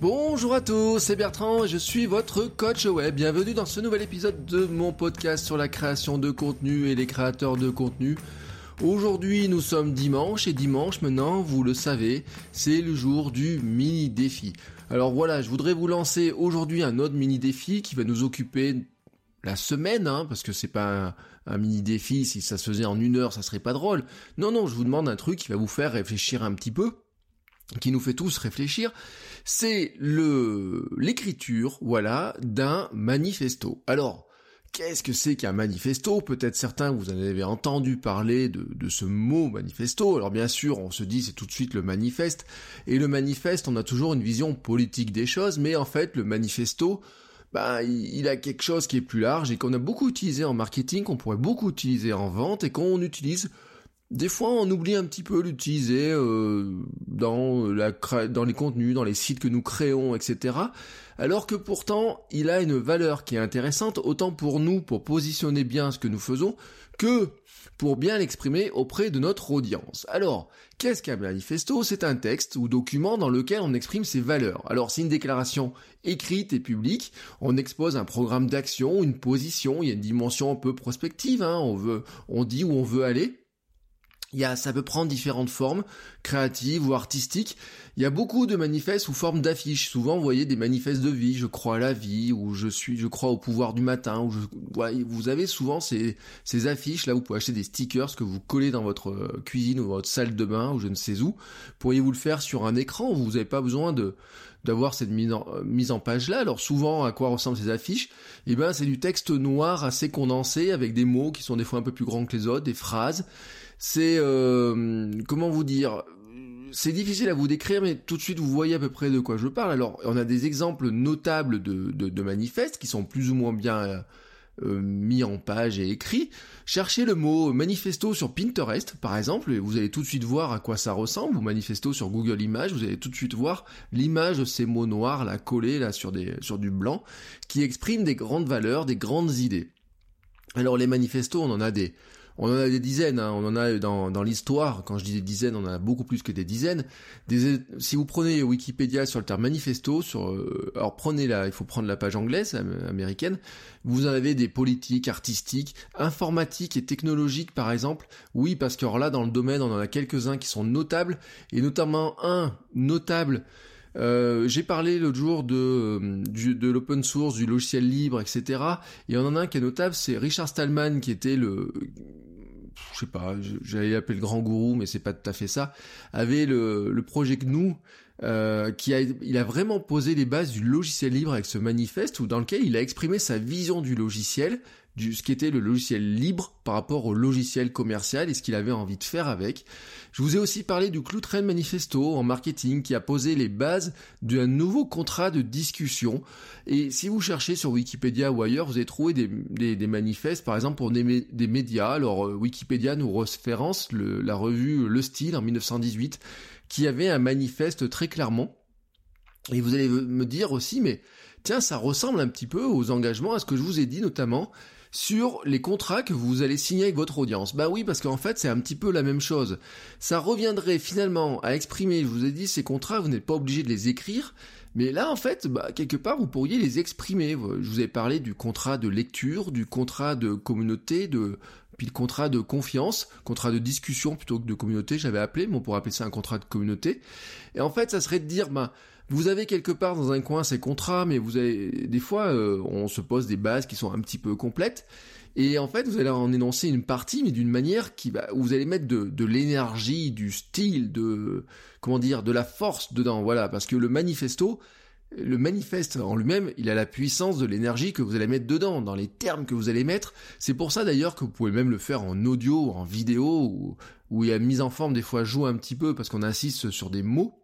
Bonjour à tous, c'est Bertrand et je suis votre coach web. Bienvenue dans ce nouvel épisode de mon podcast sur la création de contenu et les créateurs de contenu. Aujourd'hui, nous sommes dimanche et dimanche maintenant, vous le savez, c'est le jour du mini défi. Alors voilà, je voudrais vous lancer aujourd'hui un autre mini défi qui va nous occuper la semaine, hein, parce que c'est pas un, un mini défi, si ça se faisait en une heure, ça serait pas drôle. Non, non, je vous demande un truc qui va vous faire réfléchir un petit peu qui nous fait tous réfléchir, c'est le l'écriture, voilà, d'un manifesto. Alors, qu'est-ce que c'est qu'un manifesto? Peut-être certains vous en avez entendu parler de, de, ce mot manifesto. Alors bien sûr, on se dit c'est tout de suite le manifeste. Et le manifeste, on a toujours une vision politique des choses, mais en fait, le manifesto, bah, il a quelque chose qui est plus large et qu'on a beaucoup utilisé en marketing, qu'on pourrait beaucoup utiliser en vente et qu'on utilise des fois, on oublie un petit peu l'utiliser euh, dans, la, dans les contenus, dans les sites que nous créons, etc. Alors que pourtant, il a une valeur qui est intéressante, autant pour nous, pour positionner bien ce que nous faisons, que pour bien l'exprimer auprès de notre audience. Alors, qu'est-ce qu'un manifesto? C'est un texte ou document dans lequel on exprime ses valeurs. Alors, c'est une déclaration écrite et publique, on expose un programme d'action, une position, il y a une dimension un peu prospective, hein, on veut, on dit où on veut aller, il y a, ça peut prendre différentes formes, créatives ou artistiques. Il y a beaucoup de manifestes sous forme d'affiches. Souvent, vous voyez des manifestes de vie, je crois à la vie, ou je suis, je crois au pouvoir du matin, ou je, vous avez souvent ces, ces affiches là, vous pouvez acheter des stickers que vous collez dans votre euh, cuisine ou votre salle de bain, ou je ne sais où. Pourriez-vous le faire sur un écran, vous n'avez pas besoin de, d'avoir cette mise en, euh, mise en page là. Alors souvent, à quoi ressemblent ces affiches? Eh ben, c'est du texte noir assez condensé avec des mots qui sont des fois un peu plus grands que les autres, des phrases c'est euh, comment vous dire c'est difficile à vous décrire, mais tout de suite vous voyez à peu près de quoi je parle. Alors, on a des exemples notables de, de, manifestes qui sont plus ou moins bien euh, mis en page et écrits. Cherchez le mot manifesto sur Pinterest, par exemple, et vous allez tout de suite voir à quoi ça ressemble. Ou manifesto sur Google Images, vous allez tout de suite voir l'image de ces mots noirs là collés là sur des sur du blanc, qui expriment des grandes valeurs, des grandes idées. Alors les manifestos, on en a des on en a des dizaines, hein. on en a dans, dans l'histoire, quand je dis des dizaines, on en a beaucoup plus que des dizaines. si vous prenez Wikipédia sur le terme manifesto, sur, euh, alors prenez la, il faut prendre la page anglaise, américaine, vous en avez des politiques, artistiques, informatiques et technologiques par exemple. Oui, parce que là, dans le domaine, on en a quelques-uns qui sont notables, et notamment un notable euh, j'ai parlé l'autre jour de, euh, de l'open source, du logiciel libre, etc. Et on en a un qui est notable, c'est Richard Stallman, qui était le, je sais pas, j'allais l'appeler le grand gourou, mais c'est pas tout à fait ça, avait le, le projet GNU, euh, qui a, il a vraiment posé les bases du logiciel libre avec ce manifeste, où dans lequel il a exprimé sa vision du logiciel, du, ce qu'était le logiciel libre par rapport au logiciel commercial et ce qu'il avait envie de faire avec. Je vous ai aussi parlé du Cloudtrain Manifesto en marketing qui a posé les bases d'un nouveau contrat de discussion. Et si vous cherchez sur Wikipédia ou ailleurs, vous allez trouver des, des, des manifestes, par exemple pour des, des médias. Alors euh, Wikipédia nous référence le, la revue Le Style en 1918 qui avait un manifeste très clairement. Et vous allez me dire aussi, mais tiens, ça ressemble un petit peu aux engagements, à ce que je vous ai dit notamment sur les contrats que vous allez signer avec votre audience. Bah oui, parce qu'en fait, c'est un petit peu la même chose. Ça reviendrait finalement à exprimer, je vous ai dit, ces contrats, vous n'êtes pas obligé de les écrire, mais là, en fait, bah, quelque part, vous pourriez les exprimer. Je vous ai parlé du contrat de lecture, du contrat de communauté, de puis le contrat de confiance, contrat de discussion plutôt que de communauté, j'avais appelé, mais on pourrait appeler ça un contrat de communauté. Et en fait, ça serait de dire, bah, vous avez quelque part dans un coin ces contrats, mais vous avez des fois euh, on se pose des bases qui sont un petit peu complètes. Et en fait, vous allez en énoncer une partie, mais d'une manière qui va, vous allez mettre de, de l'énergie, du style, de comment dire, de la force dedans. Voilà, parce que le manifesto, le manifeste en lui-même, il a la puissance de l'énergie que vous allez mettre dedans, dans les termes que vous allez mettre. C'est pour ça d'ailleurs que vous pouvez même le faire en audio, en vidéo, où, où il y a mise en forme des fois joue un petit peu parce qu'on insiste sur des mots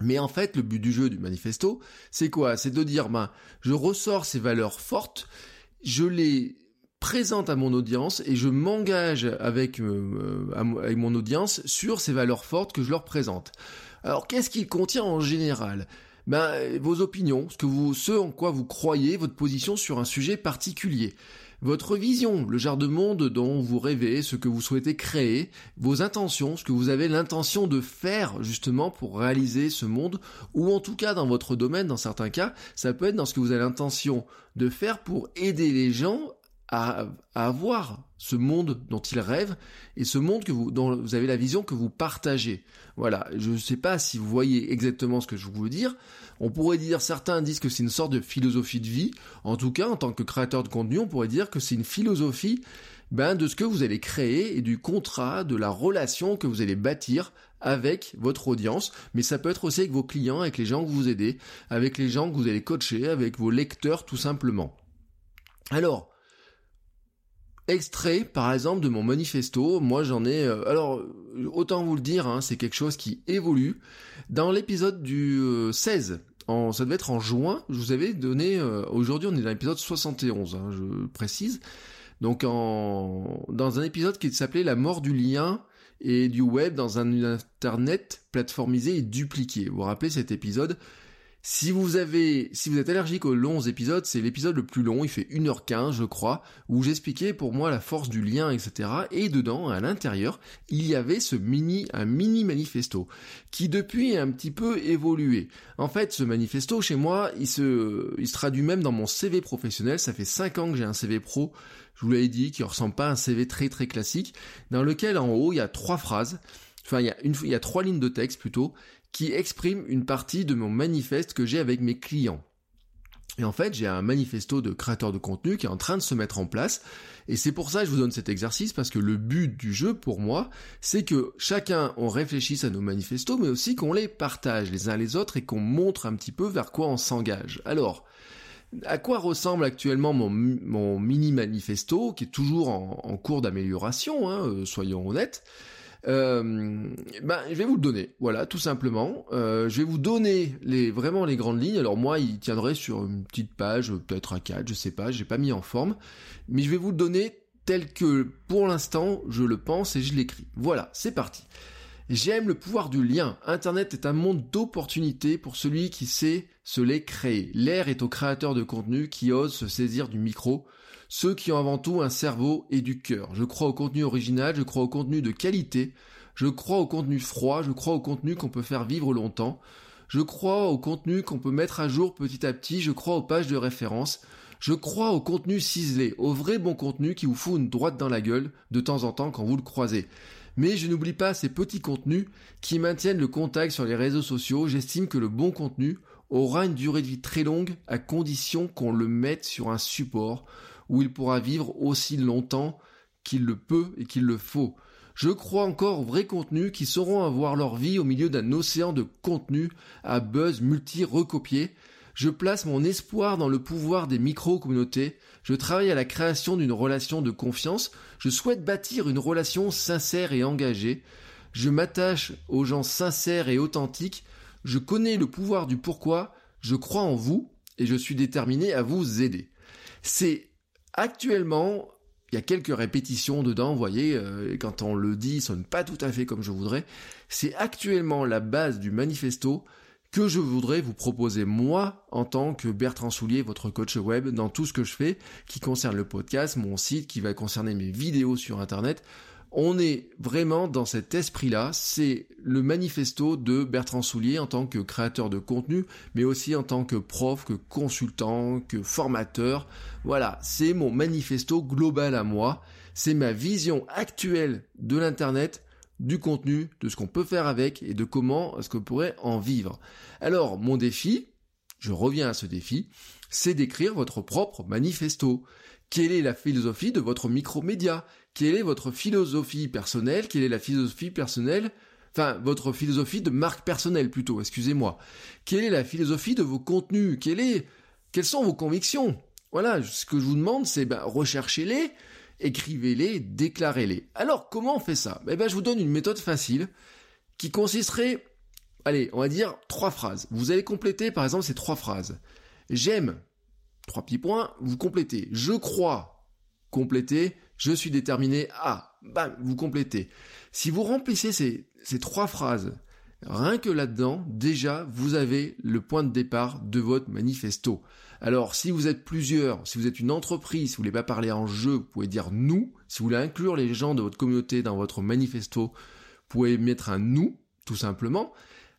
Mais en fait, le but du jeu du manifesto, c'est quoi? C'est de dire, ben, je ressors ces valeurs fortes, je les présente à mon audience et je m'engage avec, euh, avec mon audience sur ces valeurs fortes que je leur présente. Alors, qu'est-ce qu'il contient en général? Ben, vos opinions, ce que ce en quoi vous croyez, votre position sur un sujet particulier votre vision, le genre de monde dont vous rêvez, ce que vous souhaitez créer, vos intentions, ce que vous avez l'intention de faire justement pour réaliser ce monde, ou en tout cas dans votre domaine, dans certains cas, ça peut être dans ce que vous avez l'intention de faire pour aider les gens à, avoir ce monde dont ils rêvent et ce monde que vous, dont vous avez la vision que vous partagez. Voilà. Je ne sais pas si vous voyez exactement ce que je veux dire. On pourrait dire, certains disent que c'est une sorte de philosophie de vie. En tout cas, en tant que créateur de contenu, on pourrait dire que c'est une philosophie ben, de ce que vous allez créer et du contrat, de la relation que vous allez bâtir avec votre audience, mais ça peut être aussi avec vos clients, avec les gens que vous aidez, avec les gens que vous allez coacher, avec vos lecteurs tout simplement. Alors, extrait par exemple de mon manifesto, moi j'en ai... Euh, alors, autant vous le dire, hein, c'est quelque chose qui évolue. Dans l'épisode du 16, euh, ça devait être en juin, je vous avais donné... Euh, aujourd'hui on est dans l'épisode 71, hein, je précise. Donc en, dans un épisode qui s'appelait La mort du lien et du web dans un internet plateformisé et dupliqué. Vous vous rappelez cet épisode? Si vous avez, si vous êtes allergique aux longs épisodes, c'est l'épisode le plus long, il fait 1h15 je crois, où j'expliquais pour moi la force du lien, etc. Et dedans, à l'intérieur, il y avait ce mini, un mini manifesto, qui depuis a un petit peu évolué. En fait, ce manifesto, chez moi, il se, il se traduit même dans mon CV professionnel, ça fait 5 ans que j'ai un CV pro, je vous l'avais dit, qui ressemble pas à un CV très très classique, dans lequel en haut, il y a trois phrases, enfin il y a une, il y a trois lignes de texte plutôt, qui exprime une partie de mon manifeste que j'ai avec mes clients. Et en fait, j'ai un manifesto de créateur de contenu qui est en train de se mettre en place. Et c'est pour ça que je vous donne cet exercice, parce que le but du jeu, pour moi, c'est que chacun, on réfléchisse à nos manifestos, mais aussi qu'on les partage les uns les autres et qu'on montre un petit peu vers quoi on s'engage. Alors, à quoi ressemble actuellement mon, mini manifesto, qui est toujours en, cours d'amélioration, hein, euh, soyons honnêtes? Euh, ben, je vais vous le donner, voilà, tout simplement. Euh, je vais vous donner les vraiment les grandes lignes. Alors moi, il tiendrait sur une petite page, peut-être à 4, je sais pas, j'ai pas mis en forme, mais je vais vous le donner tel que pour l'instant je le pense et je l'écris. Voilà, c'est parti. J'aime le pouvoir du lien. Internet est un monde d'opportunités pour celui qui sait se les créer. L'air est aux créateurs de contenu qui osent se saisir du micro, ceux qui ont avant tout un cerveau et du cœur. Je crois au contenu original, je crois au contenu de qualité, je crois au contenu froid, je crois au contenu qu'on peut faire vivre longtemps, je crois au contenu qu'on peut mettre à jour petit à petit, je crois aux pages de référence, je crois au contenu ciselé, au vrai bon contenu qui vous fout une droite dans la gueule de temps en temps quand vous le croisez. Mais je n'oublie pas ces petits contenus qui maintiennent le contact sur les réseaux sociaux. J'estime que le bon contenu aura une durée de vie très longue à condition qu'on le mette sur un support où il pourra vivre aussi longtemps qu'il le peut et qu'il le faut. Je crois encore aux vrais contenus qui sauront avoir leur vie au milieu d'un océan de contenus à buzz multi-recopiés. Je place mon espoir dans le pouvoir des micro-communautés. Je travaille à la création d'une relation de confiance. Je souhaite bâtir une relation sincère et engagée. Je m'attache aux gens sincères et authentiques. Je connais le pouvoir du pourquoi. Je crois en vous et je suis déterminé à vous aider. C'est Actuellement, il y a quelques répétitions dedans, vous voyez, euh, quand on le dit, ça sonne pas tout à fait comme je voudrais. C'est actuellement la base du manifesto que je voudrais vous proposer moi en tant que Bertrand Soulier, votre coach web, dans tout ce que je fais, qui concerne le podcast, mon site, qui va concerner mes vidéos sur Internet, on est vraiment dans cet esprit-là. C'est le manifesto de Bertrand Soulier en tant que créateur de contenu, mais aussi en tant que prof, que consultant, que formateur. Voilà, c'est mon manifesto global à moi. C'est ma vision actuelle de l'Internet, du contenu, de ce qu'on peut faire avec et de comment est-ce qu'on pourrait en vivre. Alors, mon défi, je reviens à ce défi, c'est d'écrire votre propre manifesto. Quelle est la philosophie de votre micro-média? Quelle est votre philosophie personnelle, quelle est la philosophie personnelle, enfin votre philosophie de marque personnelle plutôt, excusez-moi. Quelle est la philosophie de vos contenus, quelle est, quelles sont vos convictions? Voilà, ce que je vous demande, c'est ben, recherchez-les, écrivez-les, déclarez-les. Alors comment on fait ça? Eh ben, je vous donne une méthode facile qui consisterait allez, on va dire trois phrases. Vous allez compléter par exemple ces trois phrases. J'aime, trois petits points, vous complétez. Je crois, complétez. Je suis déterminé à, bam, vous complétez. Si vous remplissez ces, ces trois phrases, rien que là-dedans, déjà, vous avez le point de départ de votre manifesto. Alors, si vous êtes plusieurs, si vous êtes une entreprise, si vous voulez pas parler en jeu, vous pouvez dire nous. Si vous voulez inclure les gens de votre communauté dans votre manifesto, vous pouvez mettre un nous, tout simplement.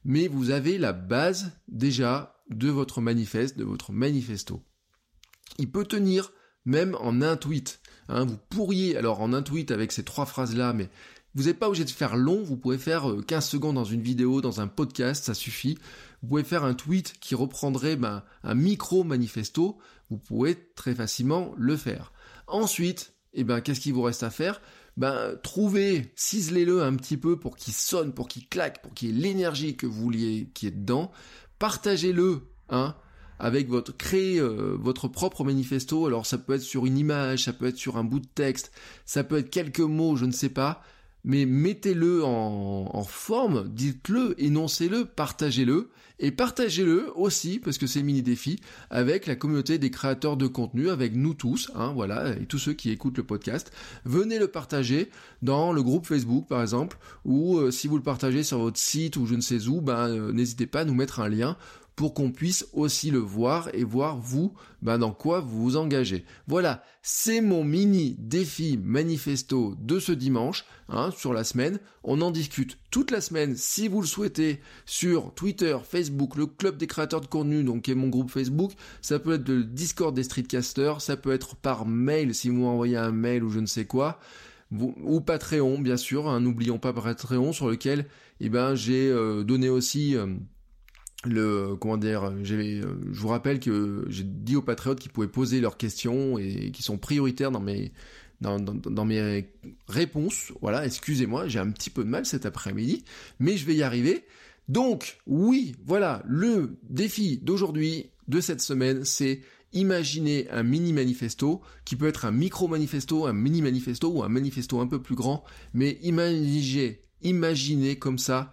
Mais vous avez la base déjà de votre manifeste, de votre manifesto. Il peut tenir même en un tweet. Hein. vous pourriez, alors en un tweet avec ces trois phrases-là, mais vous n'êtes pas obligé de faire long, vous pouvez faire 15 euh, secondes dans une vidéo, dans un podcast, ça suffit. Vous pouvez faire un tweet qui reprendrait ben, un micro-manifesto, vous pouvez très facilement le faire. Ensuite, eh ben, qu'est-ce qu'il vous reste à faire? Ben, trouvez, ciselez-le un petit peu pour qu'il sonne, pour qu'il claque, pour qu'il y ait l'énergie que vous vouliez qui est dedans. Partagez-le, hein, avec votre créer euh, votre propre manifesto. Alors ça peut être sur une image, ça peut être sur un bout de texte, ça peut être quelques mots, je ne sais pas mais mettez-le en, forme, dites-le, énoncez-le, partagez-le, et partagez-le aussi, parce que c'est mini-défi, avec la communauté des créateurs de contenu, avec nous tous, hein, voilà, et tous ceux qui écoutent le podcast. Venez le partager dans le groupe Facebook, par exemple, ou euh, si vous le partagez sur votre site ou je ne sais où, ben, euh, n'hésitez pas à nous mettre un lien pour qu'on puisse aussi le voir et voir vous ben, dans quoi vous vous engagez. Voilà, c'est mon mini défi manifesto de ce dimanche hein, sur la semaine. On en discute toute la semaine si vous le souhaitez sur Twitter, Facebook, le club des créateurs de contenu, donc qui est mon groupe Facebook. Ça peut être le Discord des streetcasters, ça peut être par mail si vous m'envoyez un mail ou je ne sais quoi ou Patreon bien sûr, hein, n'oublions pas Patreon sur lequel eh ben, j'ai euh, donné aussi euh, le comment dire je vous rappelle que j'ai dit aux patriotes qu'ils pouvaient poser leurs questions et qui sont prioritaires dans mes dans, dans, mes réponses. Voilà excusez-moi j'ai un petit peu de mal cet après-midi mais je vais y arriver. Donc oui voilà le défi d'aujourd'hui de cette semaine c'est imaginer un mini manifesto qui peut être un micro manifesto un mini manifesto ou un manifesto un peu plus grand mais imaginez imaginez comme ça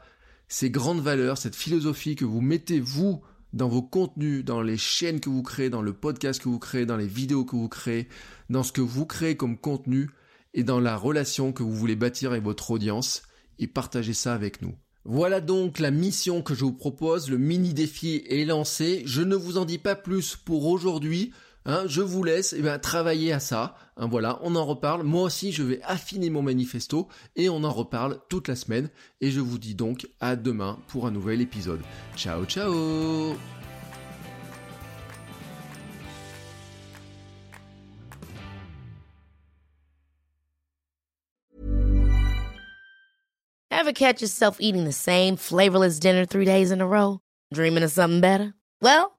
ces grandes valeurs, cette philosophie que vous mettez vous dans vos contenus, dans les chaînes que vous créez, dans le podcast que vous créez, dans les vidéos que vous créez, dans ce que vous créez comme contenu et dans la relation que vous voulez bâtir avec votre audience et partagez ça avec nous. Voilà donc la mission que je vous propose, le mini défi est lancé, je ne vous en dis pas plus pour aujourd'hui. Hein, je vous laisse eh travailler à ça. Hein, voilà, on en reparle. Moi aussi, je vais affiner mon manifesto et on en reparle toute la semaine. Et je vous dis donc à demain pour un nouvel épisode. Ciao, ciao Ever catch yourself eating the same flavorless dinner three days in a row? Dreaming of something better? Well,